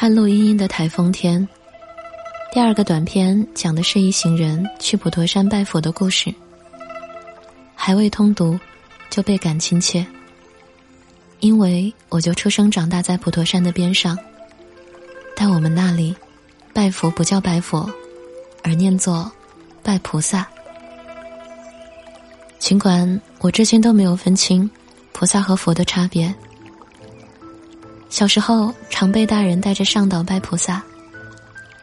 酣露阴阴的台风天。第二个短片讲的是一行人去普陀山拜佛的故事。还未通读，就倍感亲切。因为我就出生长大在普陀山的边上。但我们那里，拜佛不叫拜佛，而念作拜菩萨。尽管我至今都没有分清菩萨和佛的差别。小时候常被大人带着上岛拜菩萨，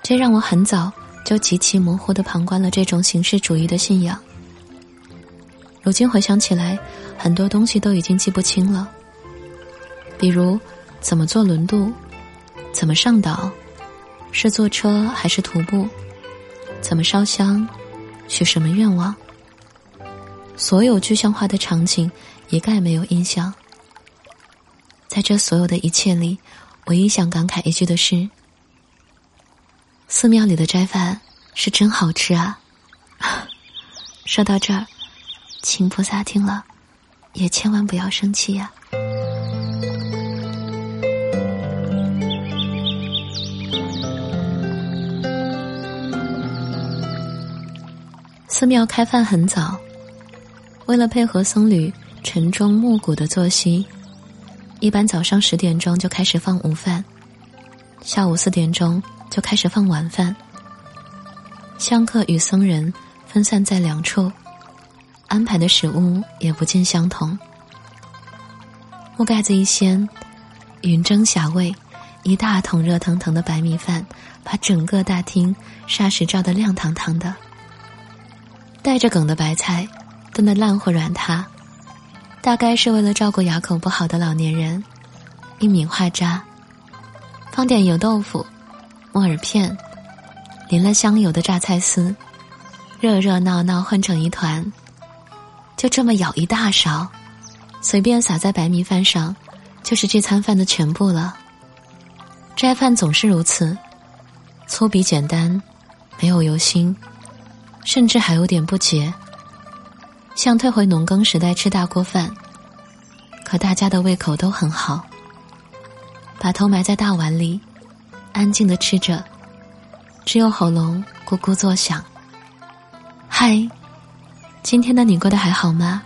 这让我很早就极其模糊的旁观了这种形式主义的信仰。如今回想起来，很多东西都已经记不清了。比如，怎么坐轮渡，怎么上岛，是坐车还是徒步，怎么烧香，许什么愿望。所有具象化的场景，一概没有印象。在这所有的一切里，唯一想感慨一句的是：寺庙里的斋饭是真好吃啊！说到这儿。请菩萨听了，也千万不要生气呀。寺庙开饭很早，为了配合僧侣晨钟暮鼓的作息，一般早上十点钟就开始放午饭，下午四点钟就开始放晚饭。香客与僧人分散在两处。安排的食物也不尽相同。木盖子一掀，云蒸霞蔚，一大桶热腾腾的白米饭，把整个大厅霎时照得亮堂堂的。带着梗的白菜炖得烂糊软塌，大概是为了照顾牙口不好的老年人。一米花渣，放点油豆腐、木耳片，淋了香油的榨菜丝，热热闹闹混成一团。就这么舀一大勺，随便撒在白米饭上，就是这餐饭的全部了。斋饭总是如此，粗鄙简单，没有油腥，甚至还有点不洁，像退回农耕时代吃大锅饭。可大家的胃口都很好，把头埋在大碗里，安静的吃着，只有喉咙咕咕作响。嗨。今天的你过得还好吗？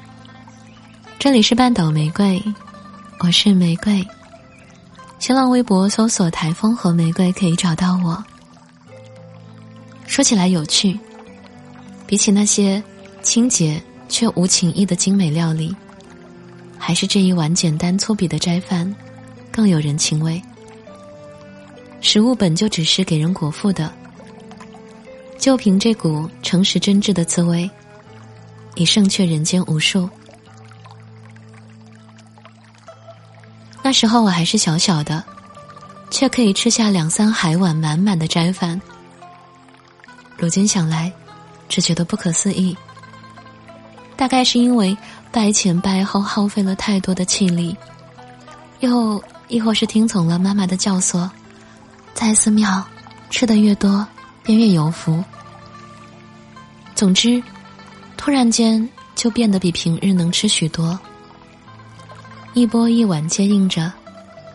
这里是半岛玫瑰，我是玫瑰。新浪微博搜索“台风和玫瑰”可以找到我。说起来有趣，比起那些清洁却无情意的精美料理，还是这一碗简单粗鄙的斋饭更有人情味。食物本就只是给人果腹的，就凭这股诚实真挚的滋味。已胜却人间无数。那时候我还是小小的，却可以吃下两三海碗满满的斋饭。如今想来，只觉得不可思议。大概是因为拜前拜后耗费了太多的气力，又亦或是听从了妈妈的教唆，在寺庙吃的越多，便越有福。总之。突然间，就变得比平日能吃许多。一钵一碗接应着，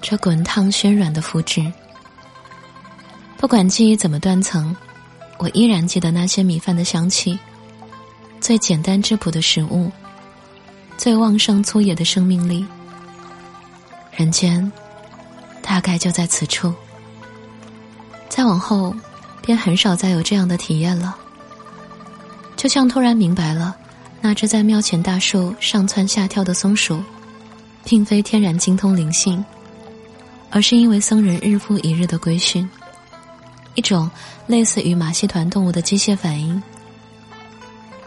这滚烫暄软的福祉。不管记忆怎么断层，我依然记得那些米饭的香气。最简单质朴的食物，最旺盛粗野的生命力。人间，大概就在此处。再往后，便很少再有这样的体验了。就像突然明白了，那只在庙前大树上蹿下跳的松鼠，并非天然精通灵性，而是因为僧人日复一日的规训，一种类似于马戏团动物的机械反应，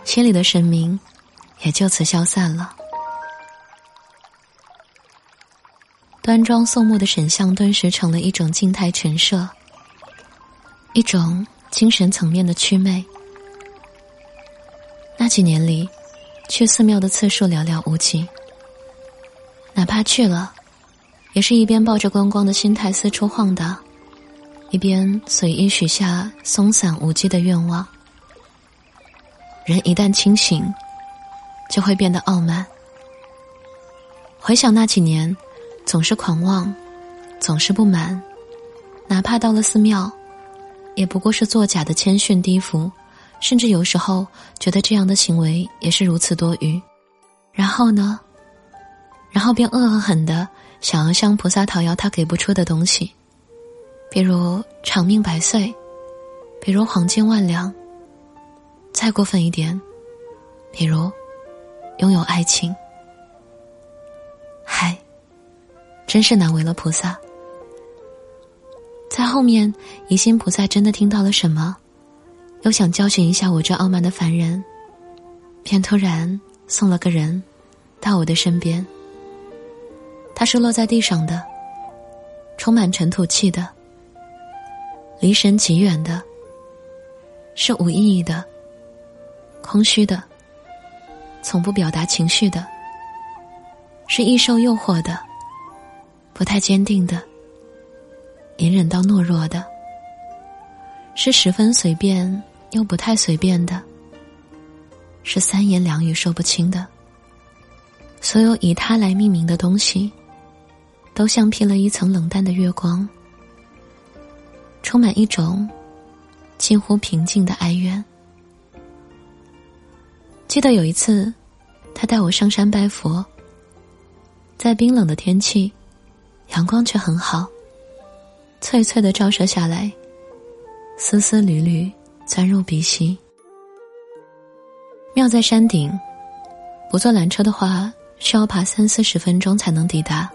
心里的神明也就此消散了。端庄肃穆的神像顿时成了一种静态陈设，一种精神层面的祛魅。那几年里，去寺庙的次数寥寥无几。哪怕去了，也是一边抱着观光的心态四处晃荡，一边随意许下松散无稽的愿望。人一旦清醒，就会变得傲慢。回想那几年，总是狂妄，总是不满，哪怕到了寺庙，也不过是作假的谦逊低伏，甚至有时候觉得这样的行为也是如此多余。然后呢？然后便恶狠狠的想要向菩萨讨要他给不出的东西，比如长命百岁，比如黄金万两。再过分一点，比如拥有爱情。嗨，真是难为了菩萨。在后面，疑心菩萨真的听到了什么，又想教训一下我这傲慢的凡人，便突然送了个人到我的身边。他是落在地上的，充满尘土气的，离神极远的，是无意义的，空虚的，从不表达情绪的，是易受诱惑的，不太坚定的，隐忍到懦弱的，是十分随便又不太随便的，是三言两语说不清的。所有以他来命名的东西。都像披了一层冷淡的月光，充满一种近乎平静的哀怨。记得有一次，他带我上山拜佛，在冰冷的天气，阳光却很好，翠翠的照射下来，丝丝缕缕钻入鼻息。庙在山顶，不坐缆车的话，需要爬三四十分钟才能抵达。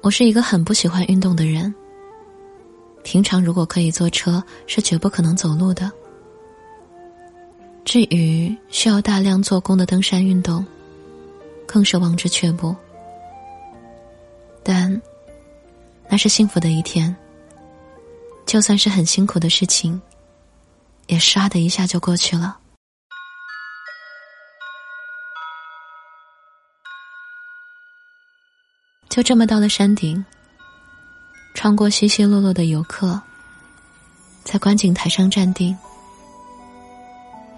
我是一个很不喜欢运动的人。平常如果可以坐车，是绝不可能走路的。至于需要大量做工的登山运动，更是望之却步。但，那是幸福的一天。就算是很辛苦的事情，也唰的一下就过去了。就这么到了山顶，穿过稀稀落落的游客，在观景台上站定，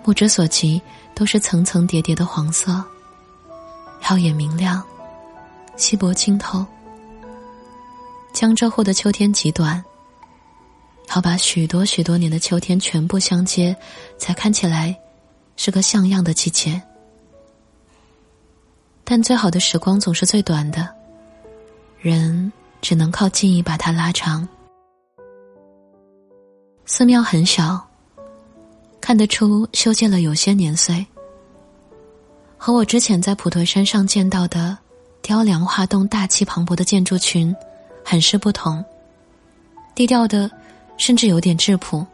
目之所及都是层层叠叠的黄色，耀眼明亮，稀薄清透。江浙沪的秋天极短，要把许多许多年的秋天全部相接，才看起来是个像样的季节。但最好的时光总是最短的。人只能靠记忆把它拉长。寺庙很小，看得出修建了有些年岁。和我之前在普陀山上见到的雕梁画栋、大气磅礴的建筑群很是不同，低调的，甚至有点质朴。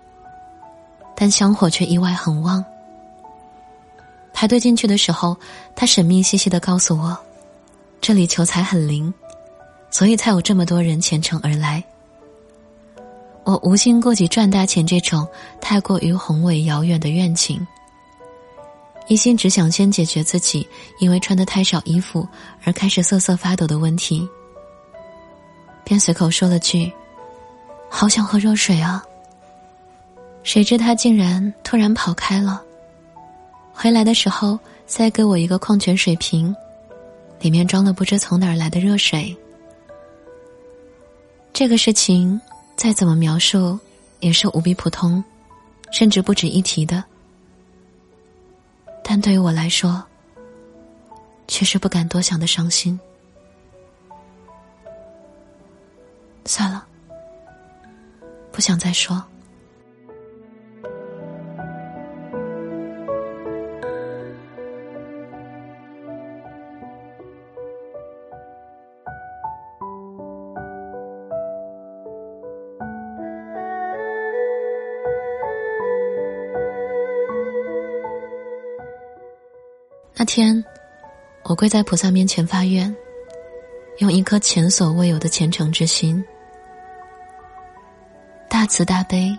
但香火却意外很旺。排队进去的时候，他神秘兮兮的告诉我，这里求财很灵。所以才有这么多人虔诚而来。我无心顾及赚大钱这种太过于宏伟遥远的愿景，一心只想先解决自己因为穿的太少衣服而开始瑟瑟发抖的问题，便随口说了句：“好想喝热水啊。”谁知他竟然突然跑开了。回来的时候塞给我一个矿泉水瓶，里面装了不知从哪儿来的热水。这个事情再怎么描述，也是无比普通，甚至不值一提的。但对于我来说，却是不敢多想的伤心。算了，不想再说。那天，我跪在菩萨面前发愿，用一颗前所未有的虔诚之心，大慈大悲、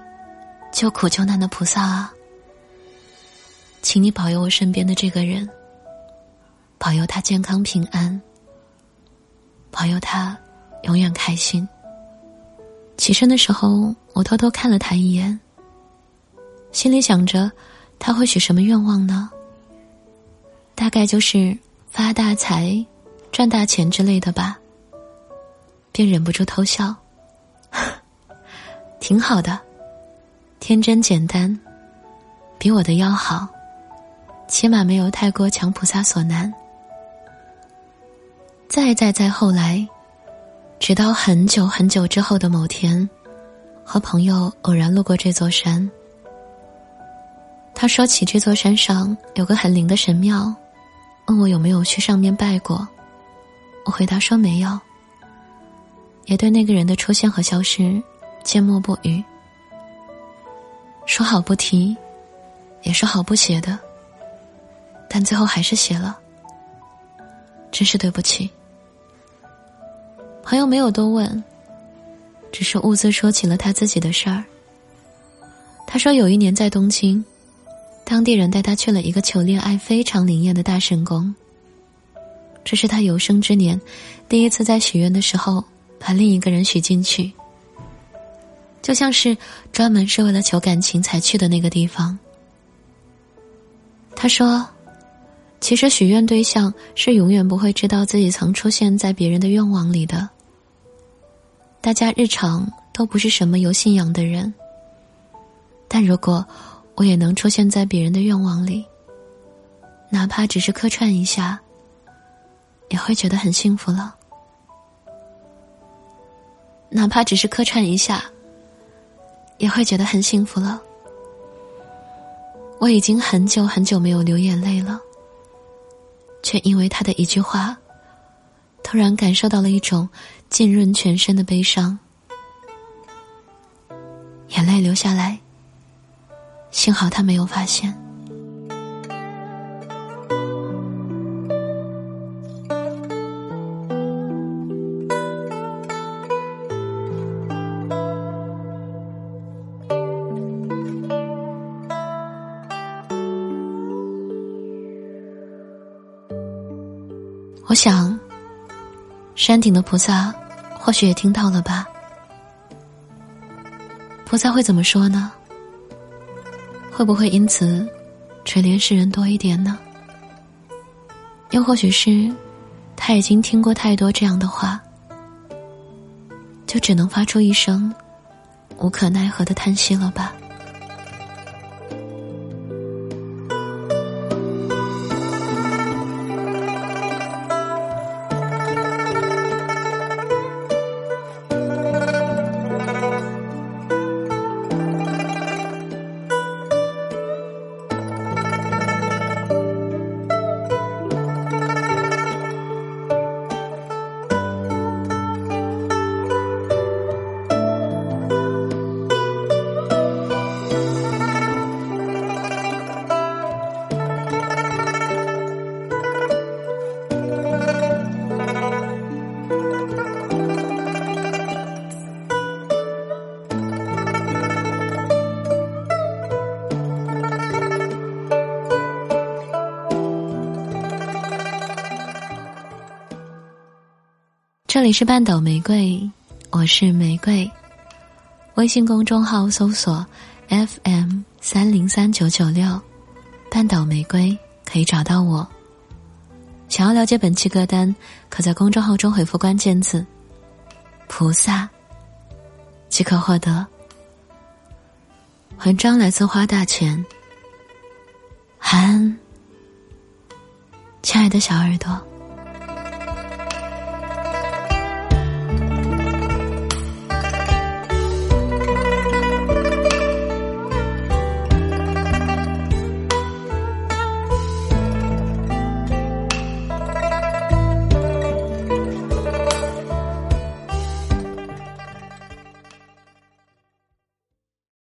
救苦救难的菩萨啊，请你保佑我身边的这个人，保佑他健康平安，保佑他永远开心。起身的时候，我偷偷看了他一眼，心里想着他会许什么愿望呢？大概就是发大财、赚大钱之类的吧，便忍不住偷笑。挺好的，天真简单，比我的要好，起码没有太过强菩萨所难。再再再后来，直到很久很久之后的某天，和朋友偶然路过这座山。他说起这座山上有个很灵的神庙，问我有没有去上面拜过。我回答说没有，也对那个人的出现和消失缄默不语。说好不提，也说好不写的，但最后还是写了。真是对不起。朋友没有多问，只是兀自说起了他自己的事儿。他说有一年在东京。当地人带他去了一个求恋爱非常灵验的大神宫。这是他有生之年第一次在许愿的时候把另一个人许进去，就像是专门是为了求感情才去的那个地方。他说：“其实许愿对象是永远不会知道自己曾出现在别人的愿望里的。大家日常都不是什么有信仰的人，但如果……”我也能出现在别人的愿望里，哪怕只是客串一下，也会觉得很幸福了。哪怕只是客串一下，也会觉得很幸福了。我已经很久很久没有流眼泪了，却因为他的一句话，突然感受到了一种浸润全身的悲伤，眼泪流下来。幸好他没有发现。我想，山顶的菩萨或许也听到了吧？菩萨会怎么说呢？会不会因此垂怜世人多一点呢？又或许是他已经听过太多这样的话，就只能发出一声无可奈何的叹息了吧？这里是半岛玫瑰，我是玫瑰。微信公众号搜索 FM 三零三九九六，半岛玫瑰可以找到我。想要了解本期歌单，可在公众号中回复关键字“菩萨”，即可获得。文章来自花大钱，安，亲爱的小耳朵。